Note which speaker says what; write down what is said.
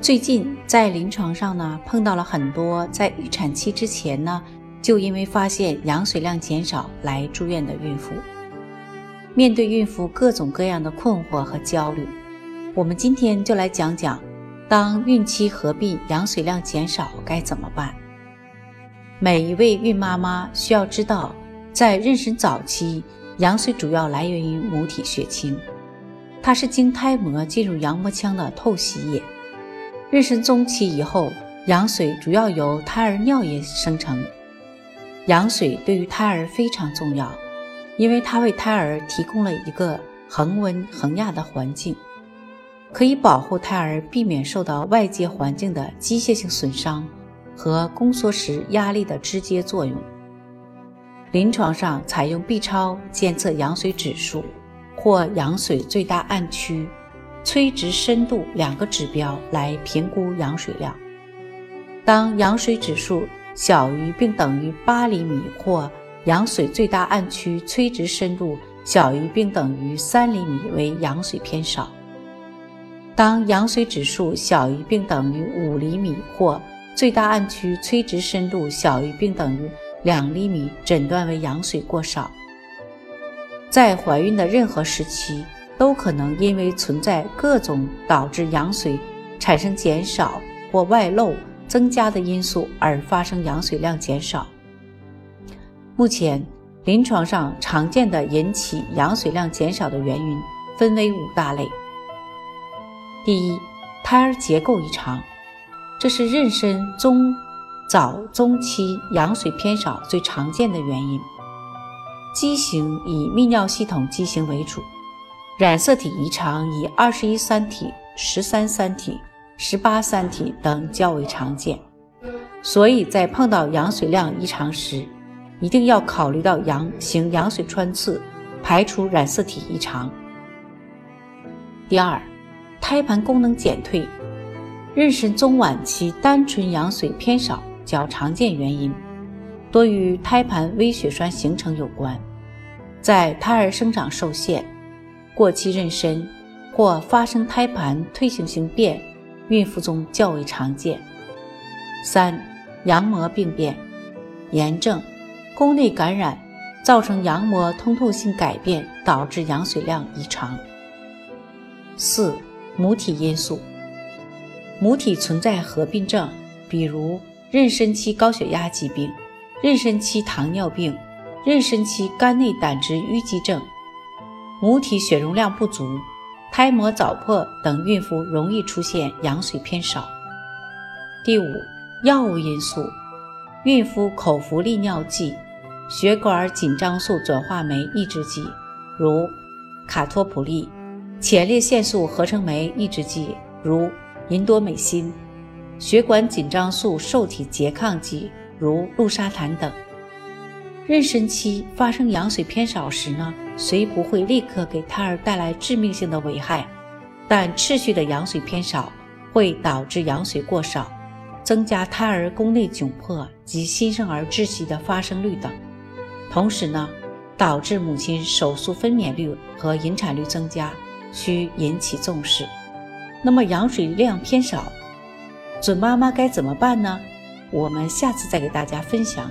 Speaker 1: 最近在临床上呢，碰到了很多在预产期之前呢，就因为发现羊水量减少来住院的孕妇。面对孕妇各种各样的困惑和焦虑，我们今天就来讲讲，当孕期合并羊水量减少该怎么办。每一位孕妈妈需要知道，在妊娠早期，羊水主要来源于母体血清，它是经胎膜进入羊膜腔的透析液。妊娠中期以后，羊水主要由胎儿尿液生成。羊水对于胎儿非常重要，因为它为胎儿提供了一个恒温恒压的环境，可以保护胎儿避免受到外界环境的机械性损伤和宫缩时压力的直接作用。临床上采用 B 超监测羊水指数或羊水最大暗区。垂直深度两个指标来评估羊水量。当羊水指数小于并等于八厘米或羊水最大暗区垂直深度小于并等于三厘米为羊水偏少。当羊水指数小于并等于五厘米或最大暗区垂直深度小于并等于两厘米，诊断为羊水过少。在怀孕的任何时期。都可能因为存在各种导致羊水产生减少或外漏增加的因素而发生羊水量减少。目前临床上常见的引起羊水量减少的原因分为五大类。第一，胎儿结构异常，这是妊娠中早中期羊水偏少最常见的原因。畸形以泌尿系统畸形为主。染色体异常以二十一三体、十三三体、十八三体等较为常见，所以在碰到羊水量异常时，一定要考虑到羊行羊水穿刺，排除染色体异常。第二，胎盘功能减退，妊娠中晚期单纯羊水偏少较常见原因，多与胎盘微血栓形成有关，在胎儿生长受限。过期妊娠或发生胎盘退行性变，孕妇中较为常见。三、羊膜病变、炎症、宫内感染造成羊膜通透性改变，导致羊水量异常。四、母体因素，母体存在合并症，比如妊娠期高血压疾病、妊娠期糖尿病、妊娠期肝内胆汁淤积症。母体血容量不足、胎膜早破等孕妇容易出现羊水偏少。第五，药物因素，孕妇口服利尿剂、血管紧张素转化酶抑制剂，如卡托普利；前列腺素合成酶抑制剂，如银多美辛；血管紧张素受体拮抗剂，如氯沙坦等。妊娠期发生羊水偏少时呢，虽不会立刻给胎儿带来致命性的危害，但持续的羊水偏少会导致羊水过少，增加胎儿宫内窘迫及新生儿窒息的发生率等。同时呢，导致母亲手术分娩率和引产率增加，需引起重视。那么羊水量偏少，准妈妈该怎么办呢？我们下次再给大家分享。